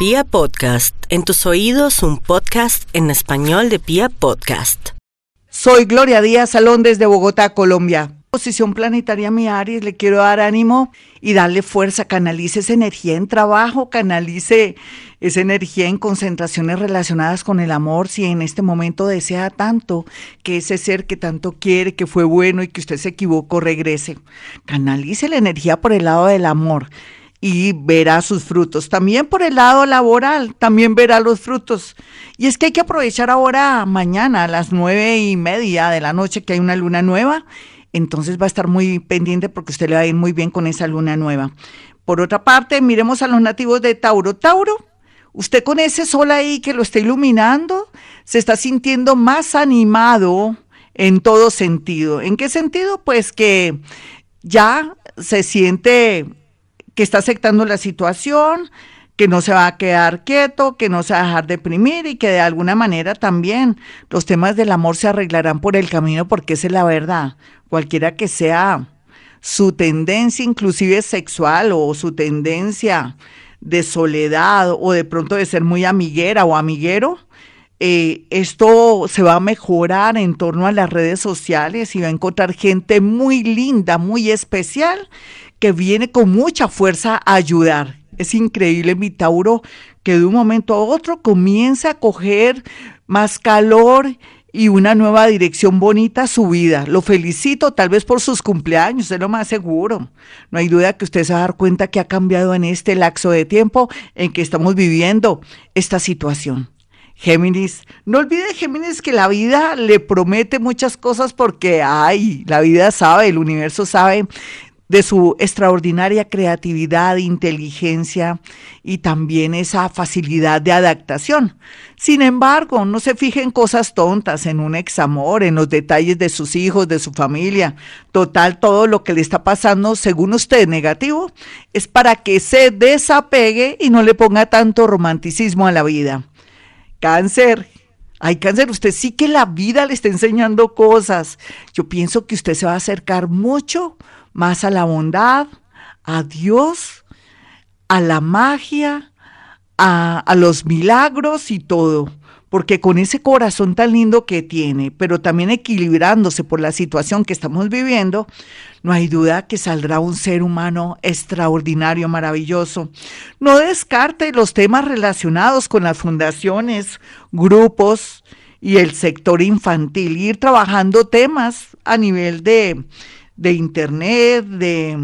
Pia Podcast, en tus oídos un podcast en español de Pia Podcast. Soy Gloria Díaz Salón desde Bogotá, Colombia. Posición planetaria mi Aries, le quiero dar ánimo y darle fuerza, canalice esa energía en trabajo, canalice esa energía en concentraciones relacionadas con el amor, si en este momento desea tanto que ese ser que tanto quiere, que fue bueno y que usted se equivocó, regrese. Canalice la energía por el lado del amor y verá sus frutos. También por el lado laboral, también verá los frutos. Y es que hay que aprovechar ahora, mañana, a las nueve y media de la noche, que hay una luna nueva. Entonces va a estar muy pendiente porque usted le va a ir muy bien con esa luna nueva. Por otra parte, miremos a los nativos de Tauro. Tauro, usted con ese sol ahí que lo está iluminando, se está sintiendo más animado en todo sentido. ¿En qué sentido? Pues que ya se siente que está aceptando la situación, que no se va a quedar quieto, que no se va a dejar deprimir y que de alguna manera también los temas del amor se arreglarán por el camino porque esa es la verdad. Cualquiera que sea su tendencia inclusive sexual o su tendencia de soledad o de pronto de ser muy amiguera o amiguero, eh, esto se va a mejorar en torno a las redes sociales y va a encontrar gente muy linda, muy especial que viene con mucha fuerza a ayudar. Es increíble mi Tauro que de un momento a otro comienza a coger más calor y una nueva dirección bonita a su vida. Lo felicito tal vez por sus cumpleaños, es lo más seguro. No hay duda que usted se va a dar cuenta que ha cambiado en este lapso de tiempo en que estamos viviendo esta situación. Géminis, no olvide Géminis que la vida le promete muchas cosas porque, ay, la vida sabe, el universo sabe de su extraordinaria creatividad, inteligencia y también esa facilidad de adaptación. Sin embargo, no se fije en cosas tontas, en un examor, en los detalles de sus hijos, de su familia. Total, todo lo que le está pasando, según usted, negativo, es para que se desapegue y no le ponga tanto romanticismo a la vida. Cáncer, Ay, cáncer, usted sí que la vida le está enseñando cosas. Yo pienso que usted se va a acercar mucho más a la bondad, a Dios, a la magia, a, los milagros y todo porque con ese corazón tan lindo que tiene, pero también equilibrándose por la situación que estamos viviendo, no hay duda que saldrá un ser humano extraordinario, maravilloso. No descarte los temas relacionados con las fundaciones, grupos y el sector infantil, ir trabajando temas a nivel de de internet, de,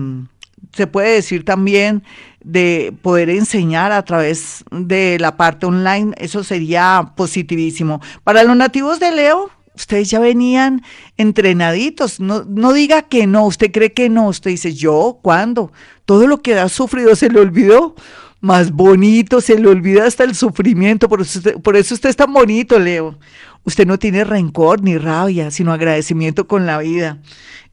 se puede decir también, de poder enseñar a través de la parte online, eso sería positivísimo. Para los nativos de Leo, ustedes ya venían entrenaditos, no, no diga que no, usted cree que no, usted dice, yo, ¿cuándo? Todo lo que ha sufrido se le olvidó más bonito, se le olvida hasta el sufrimiento, por eso, por eso usted es tan bonito, Leo. Usted no tiene rencor ni rabia, sino agradecimiento con la vida.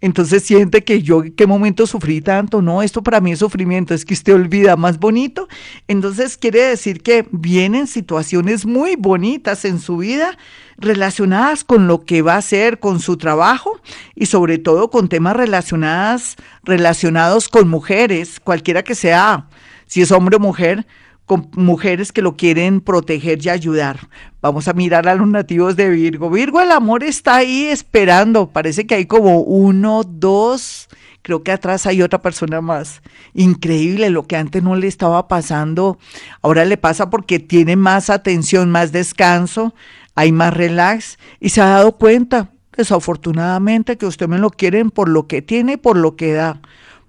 Entonces siente que yo, ¿qué momento sufrí tanto? No, esto para mí es sufrimiento, es que usted olvida más bonito. Entonces quiere decir que vienen situaciones muy bonitas en su vida relacionadas con lo que va a hacer, con su trabajo y sobre todo con temas relacionados, relacionados con mujeres, cualquiera que sea, si es hombre o mujer, con mujeres que lo quieren proteger y ayudar. Vamos a mirar a los nativos de Virgo. Virgo, el amor está ahí esperando. Parece que hay como uno, dos, creo que atrás hay otra persona más. Increíble, lo que antes no le estaba pasando, ahora le pasa porque tiene más atención, más descanso, hay más relax y se ha dado cuenta, desafortunadamente, que usted me lo quieren por lo que tiene y por lo que da.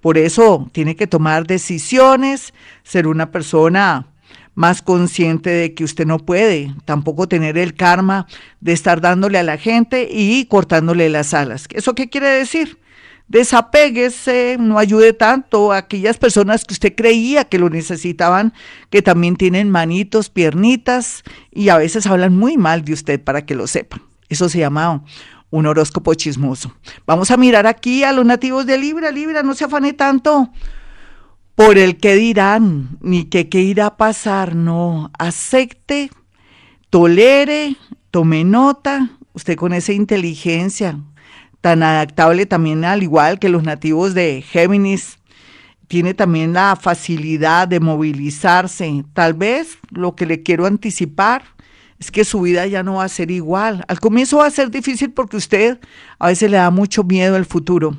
Por eso tiene que tomar decisiones, ser una persona más consciente de que usted no puede tampoco tener el karma de estar dándole a la gente y cortándole las alas. ¿Eso qué quiere decir? Desapéguese, no ayude tanto a aquellas personas que usted creía que lo necesitaban, que también tienen manitos, piernitas y a veces hablan muy mal de usted para que lo sepan. Eso se llama un horóscopo chismoso. Vamos a mirar aquí a los nativos de Libra. Libra, no se afane tanto por el que dirán, ni que qué irá a pasar. No, acepte, tolere, tome nota. Usted con esa inteligencia tan adaptable también al igual que los nativos de Géminis, tiene también la facilidad de movilizarse. Tal vez lo que le quiero anticipar es que su vida ya no va a ser igual. Al comienzo va a ser difícil porque usted a veces le da mucho miedo al futuro,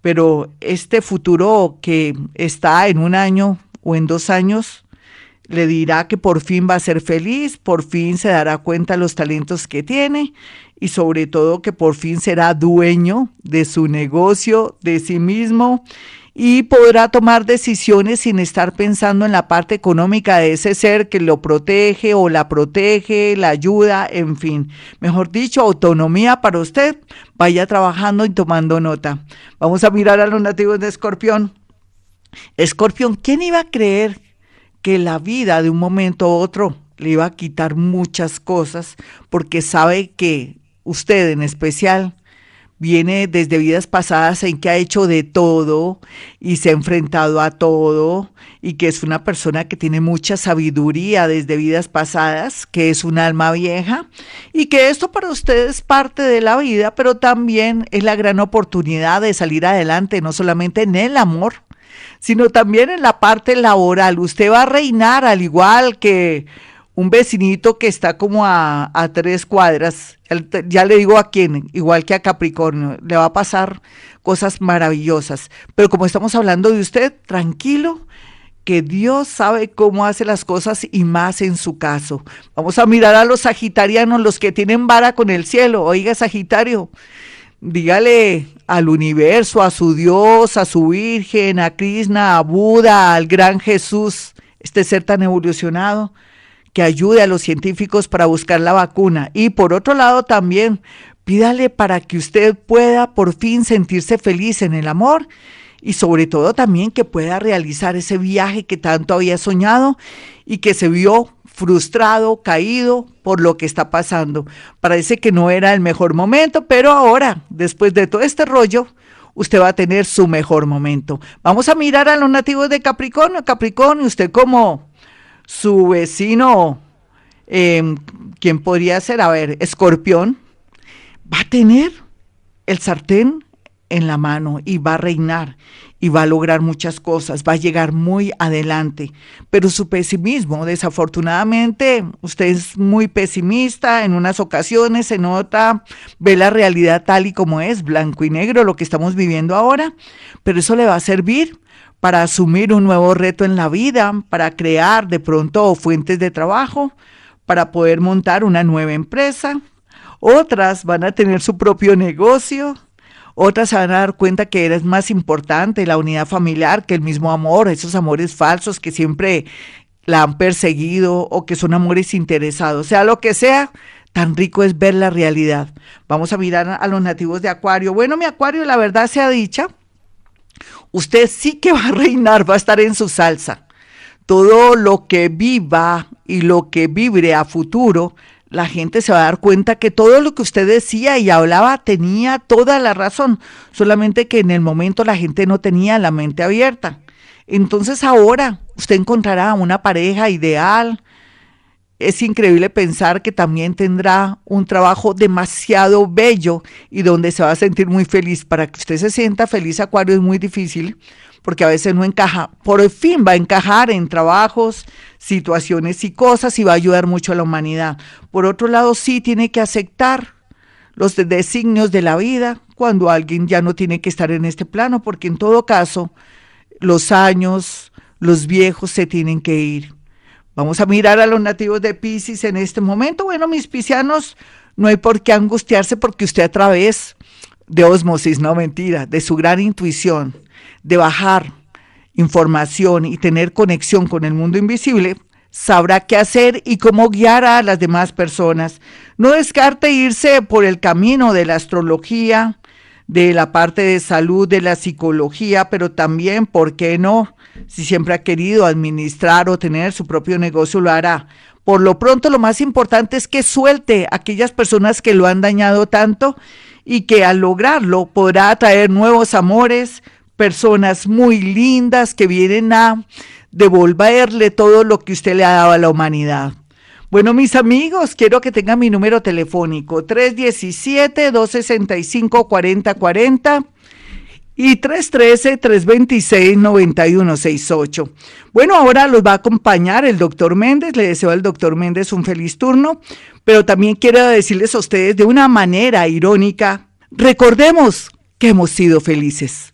pero este futuro que está en un año o en dos años, le dirá que por fin va a ser feliz, por fin se dará cuenta de los talentos que tiene y sobre todo que por fin será dueño de su negocio, de sí mismo y podrá tomar decisiones sin estar pensando en la parte económica de ese ser que lo protege o la protege, la ayuda, en fin. Mejor dicho, autonomía para usted. Vaya trabajando y tomando nota. Vamos a mirar a los nativos de Escorpión. Escorpión, ¿quién iba a creer que la vida de un momento a otro le iba a quitar muchas cosas porque sabe que usted en especial viene desde vidas pasadas en que ha hecho de todo y se ha enfrentado a todo y que es una persona que tiene mucha sabiduría desde vidas pasadas, que es un alma vieja y que esto para usted es parte de la vida, pero también es la gran oportunidad de salir adelante, no solamente en el amor, sino también en la parte laboral. Usted va a reinar al igual que un vecinito que está como a, tres cuadras, ya le digo a quién, igual que a Capricornio, le va a pasar cosas maravillosas. Pero como estamos hablando de usted, tranquilo, que Dios sabe cómo hace las cosas y más en su caso. Vamos a mirar a los sagitarianos, los que tienen vara con el cielo. Oiga, Sagitario, dígale al universo, a su Dios, a su Virgen, a Krishna, a Buda, al gran Jesús, este ser tan evolucionado que ayude a los científicos para buscar la vacuna. Y por otro lado también, pídale para que usted pueda por fin sentirse feliz en el amor y sobre todo también que pueda realizar ese viaje que tanto había soñado y que se vio frustrado, caído por lo que está pasando. Parece que no era el mejor momento, pero ahora, después de todo este rollo, usted va a tener su mejor momento. Vamos a mirar a los nativos de Capricornio. Capricornio, usted como su vecino, eh, ¿quién podría ser? A ver, escorpión, va a tener el sartén en la mano y va a reinar y va a lograr muchas cosas, va a llegar muy adelante. Pero su pesimismo, desafortunadamente, usted es muy pesimista, en unas ocasiones se nota, ve la realidad tal y como es, blanco y negro, lo que estamos viviendo ahora, pero eso le va a servir para asumir un nuevo reto en la vida, para crear de pronto fuentes de trabajo, para poder montar una nueva empresa. Otras van a tener su propio negocio, otras se van a dar cuenta que eres más importante la unidad familiar que el mismo amor, esos amores falsos que siempre la han perseguido o que son amores interesados, sea lo que sea, tan rico es ver la realidad. Vamos a mirar a los nativos de Acuario. Bueno, mi Acuario, la verdad sea dicha, usted sí que va a reinar, va a estar en su salsa. Todo lo que viva y lo que vibre a futuro, la gente se va a dar cuenta que todo lo que usted decía y hablaba tenía toda la razón, solamente que en el momento la gente no tenía la mente abierta. Entonces ahora usted encontrará una pareja ideal, es increíble pensar que también tendrá un trabajo demasiado bello y donde se va a sentir muy feliz. Para que usted se sienta feliz, Acuario, es muy difícil porque a veces no encaja. Por fin va a encajar en trabajos, situaciones y cosas y va a ayudar mucho a la humanidad. Por otro lado, sí tiene que aceptar los designios de la vida cuando alguien ya no tiene que estar en este plano, porque en todo caso, los años, los viejos se tienen que ir. Vamos a mirar a los nativos de Pisces en este momento. Bueno, mis piscianos, no hay por qué angustiarse porque usted a través de osmosis, no mentira, de su gran intuición, de bajar información y tener conexión con el mundo invisible, sabrá qué hacer y cómo guiar a las demás personas. No descarte irse por el camino de la astrología, de la parte de salud, de la psicología, pero también, ¿por qué no? Si siempre ha querido administrar o tener su propio negocio, lo hará. Por lo pronto, lo más importante es que suelte a aquellas personas que lo han dañado tanto y que al lograrlo podrá atraer nuevos amores, personas muy lindas que vienen a devolverle todo lo que usted le ha dado a la humanidad. Bueno, mis amigos, quiero que tengan mi número telefónico 317-265-4040 y 313-326-9168. Bueno, ahora los va a acompañar el doctor Méndez. Le deseo al doctor Méndez un feliz turno, pero también quiero decirles a ustedes de una manera irónica, recordemos que hemos sido felices.